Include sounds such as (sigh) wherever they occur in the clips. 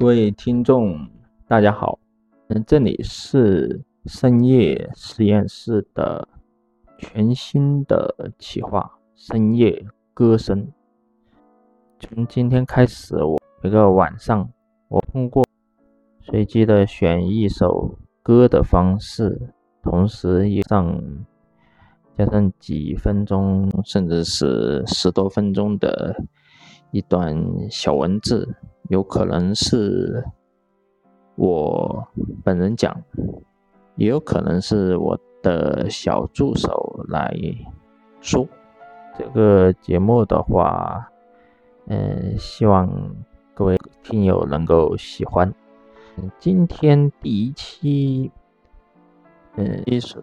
各位听众，大家好。嗯，这里是深夜实验室的全新的企划——深夜歌声。从今天开始，我每个晚上，我通过随机的选一首歌的方式，同时也上加上几分钟，甚至是十多分钟的一段小文字，有可能是。我本人讲，也有可能是我的小助手来说。这个节目的话，嗯，希望各位听友能够喜欢。今天第一期，嗯，一首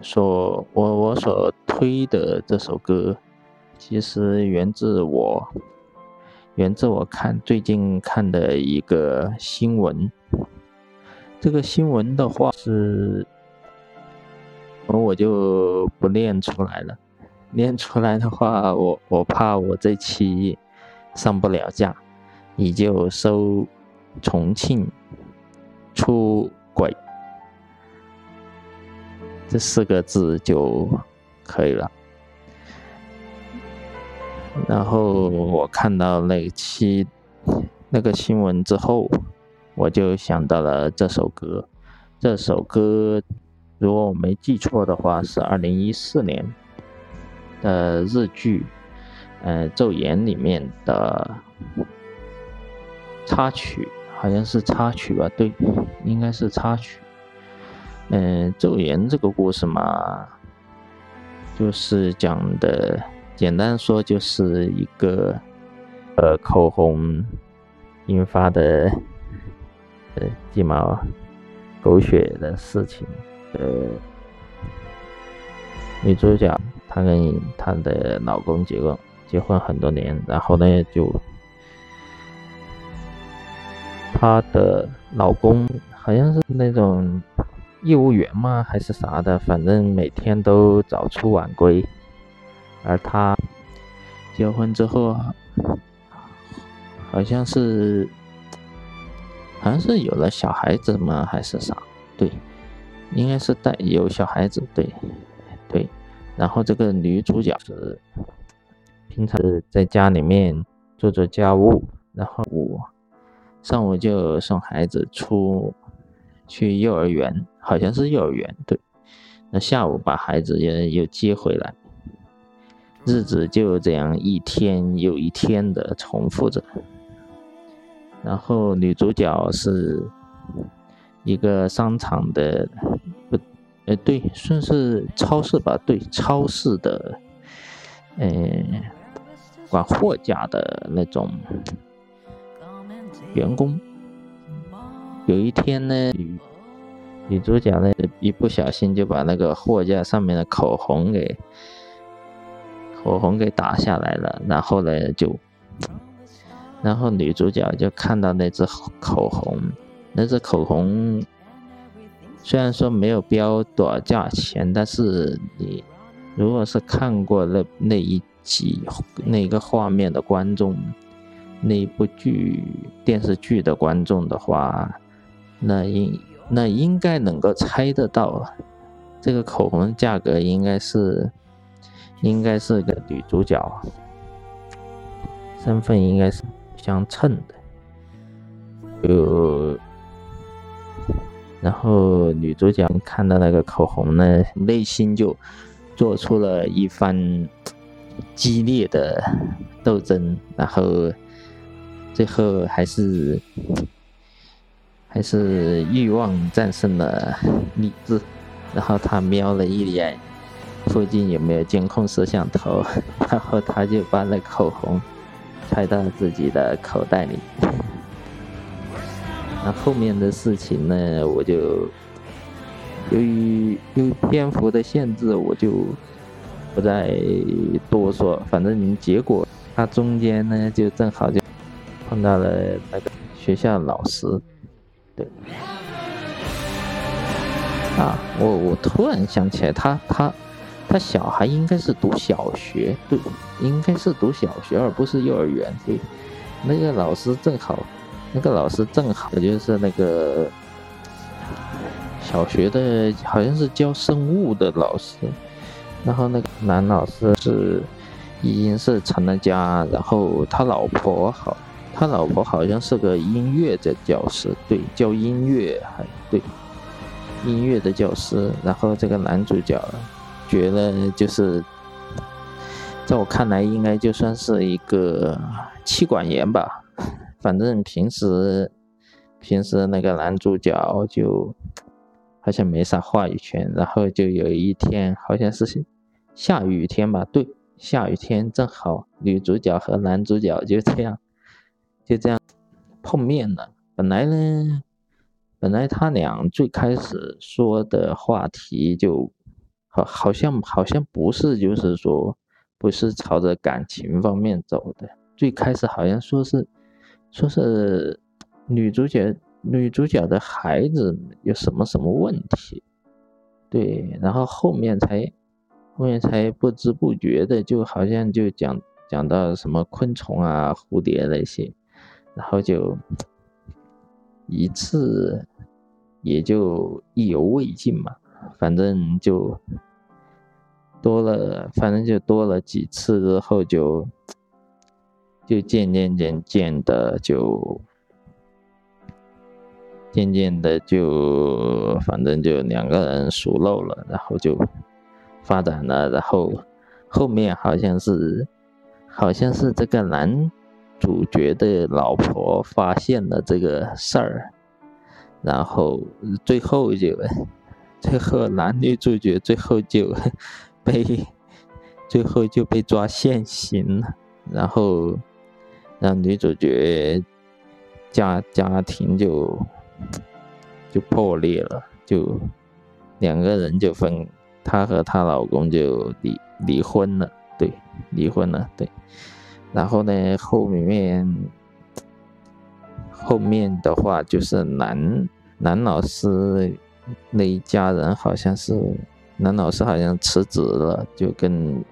所我我所推的这首歌，其实源自我。源自我看最近看的一个新闻，这个新闻的话是，我就不念出来了，念出来的话，我我怕我这期上不了架，你就搜“重庆出轨”这四个字就可以了。然后我看到那期那个新闻之后，我就想到了这首歌。这首歌，如果我没记错的话，是二零一四年的日剧《呃昼颜》里面的插曲，好像是插曲吧？对，应该是插曲。嗯，《昼颜》这个故事嘛，就是讲的。简单说，就是一个呃口红引发的呃鸡毛狗血的事情。呃，女主角她跟她的老公结婚结婚很多年，然后呢就她的老公好像是那种业务员嘛还是啥的，反正每天都早出晚归。而他结婚之后，好像是好像是有了小孩子吗？还是啥？对，应该是带有小孩子。对，对。然后这个女主角是平常在家里面做做家务，然后我上午就送孩子出去幼儿园，好像是幼儿园。对，那下午把孩子也又接回来。日子就这样一天又一天的重复着，然后女主角是一个商场的，不，呃，对，算是超市吧，对，超市的，呃，管货架的那种员工。有一天呢，女主角呢一不小心就把那个货架上面的口红给。口红给打下来了，然后呢就，然后女主角就看到那只口红，那只口红虽然说没有标多少价钱，但是你如果是看过那那一集那个画面的观众，那部剧电视剧的观众的话，那应那应该能够猜得到，这个口红价格应该是。应该是个女主角，身份应该是相称的。就，然后女主角看到那个口红呢，内心就做出了一番激烈的斗争，然后最后还是还是欲望战胜了理智，然后她瞄了一眼。附近有没有监控摄像头？(laughs) 然后他就把那口红揣到自己的口袋里。那后面的事情呢？我就由于由于篇幅的限制，我就不再多说。反正结果他中间呢，就正好就碰到了那个学校老师。对。啊，我我突然想起来，他他。他小孩应该是读小学，对，应该是读小学，而不是幼儿园。对，那个老师正好那个老师正好就是那个小学的，好像是教生物的老师。然后那个男老师是已经是成了家，然后他老婆好，他老婆好像是个音乐的教师，对，教音乐还对，音乐的教师。然后这个男主角觉得就是，在我看来应该就算是一个妻管严吧，(laughs) 反正平时平时那个男主角就。好像没啥话语权，然后就有一天，好像是下雨天吧，对，下雨天正好女主角和男主角就这样，就这样碰面了。本来呢，本来他俩最开始说的话题就好，好像好像不是，就是说不是朝着感情方面走的。最开始好像说是说是女主角。女主角的孩子有什么什么问题？对，然后后面才后面才不知不觉的，就好像就讲讲到什么昆虫啊、蝴蝶那些，然后就一次也就意犹未尽嘛，反正就多了，反正就多了几次之后，就就渐渐渐渐的就。渐渐的就，反正就两个人熟络了，然后就发展了，然后后面好像是，好像是这个男主角的老婆发现了这个事儿，然后最后就，最后男女主角最后就 (laughs) 被，最后就被抓现行了，然后让女主角家家庭就。就破裂了，就两个人就分，她和她老公就离离婚了，对，离婚了，对。然后呢，后面后面的话就是男男老师那一家人好像是男老师好像辞职了，就跟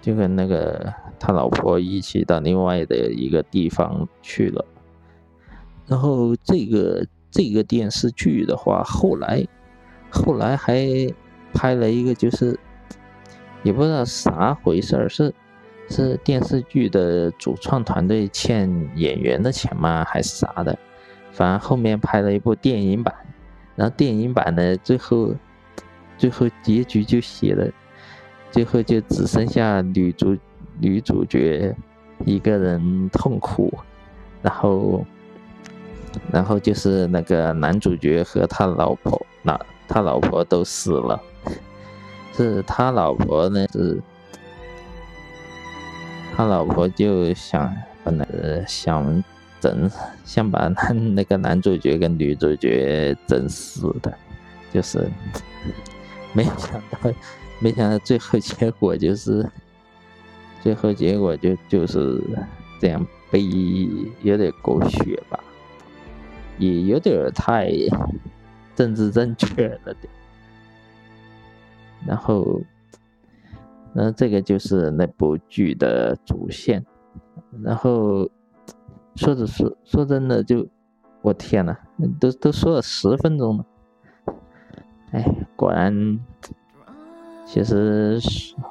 就跟那个他老婆一起到另外的一个地方去了，然后这个。这个电视剧的话，后来，后来还拍了一个，就是也不知道啥回事儿，是是电视剧的主创团队欠演员的钱吗，还是啥的？反正后面拍了一部电影版，然后电影版的最后，最后结局就写了，最后就只剩下女主女主角一个人痛苦，然后。然后就是那个男主角和他老婆，那他老婆都死了，是他老婆呢是，他老婆就想本来想整想把那个男主角跟女主角整死的，就是 (laughs) 没想到没想到最后结果就是最后结果就就是这样悲有点狗血吧。也有点太政治正确了点，然后，那这个就是那部剧的主线，然后说着说说真的就，我天呐，都都说了十分钟了，哎，果然，其实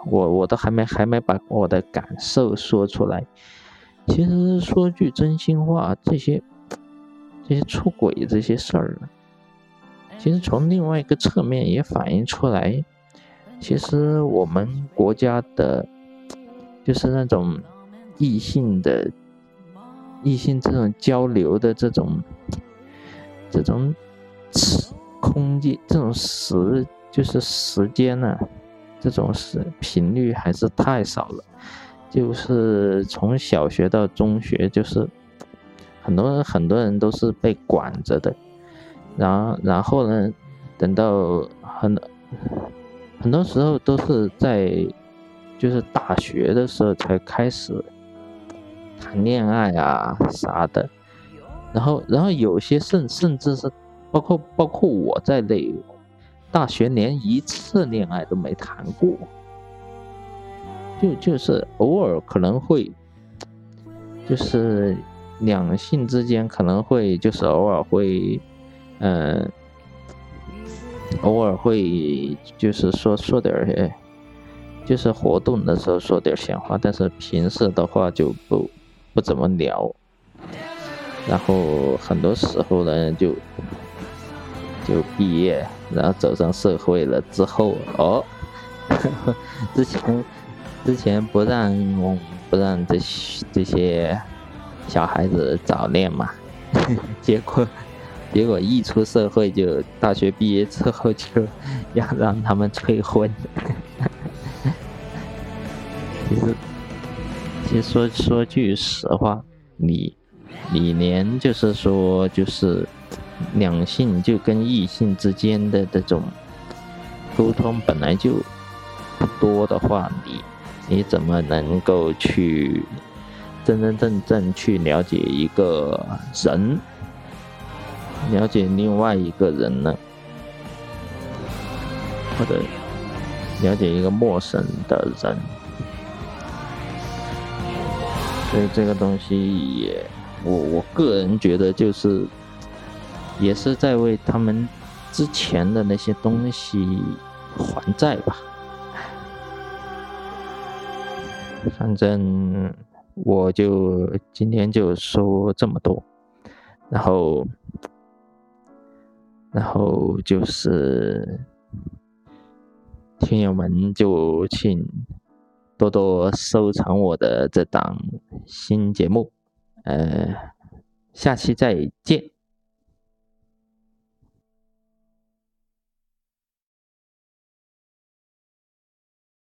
我我都还没还没把我的感受说出来，其实说句真心话，这些。这些出轨这些事儿，其实从另外一个侧面也反映出来，其实我们国家的，就是那种异性的、异性这种交流的这种、这种空间、这种时就是时间呢，这种是频率还是太少了，就是从小学到中学就是。很多人很多人都是被管着的，然后然后呢，等到很很多时候都是在就是大学的时候才开始谈恋爱啊啥的，然后然后有些甚甚至是包括包括我在内，大学连一次恋爱都没谈过，就就是偶尔可能会就是。两性之间可能会就是偶尔会，嗯，偶尔会就是说说点儿，就是活动的时候说点闲话，但是平时的话就不不怎么聊。然后很多时候呢，就就毕业，然后走上社会了之后，哦，(laughs) 之前之前不让不让这些这些小孩子早恋嘛，(laughs) 结果结果一出社会就大学毕业之后就要让他们催婚。(laughs) 其实实说说句实话，你。你连就是说，就是两性就跟异性之间的这种沟通本来就不多的话，你你怎么能够去真真正正去了解一个人，了解另外一个人呢？或者了解一个陌生的人？所以这个东西也。我我个人觉得，就是也是在为他们之前的那些东西还债吧。反正我就今天就说这么多，然后然后就是听友们就请多多收藏我的这档新节目。呃，下期再见。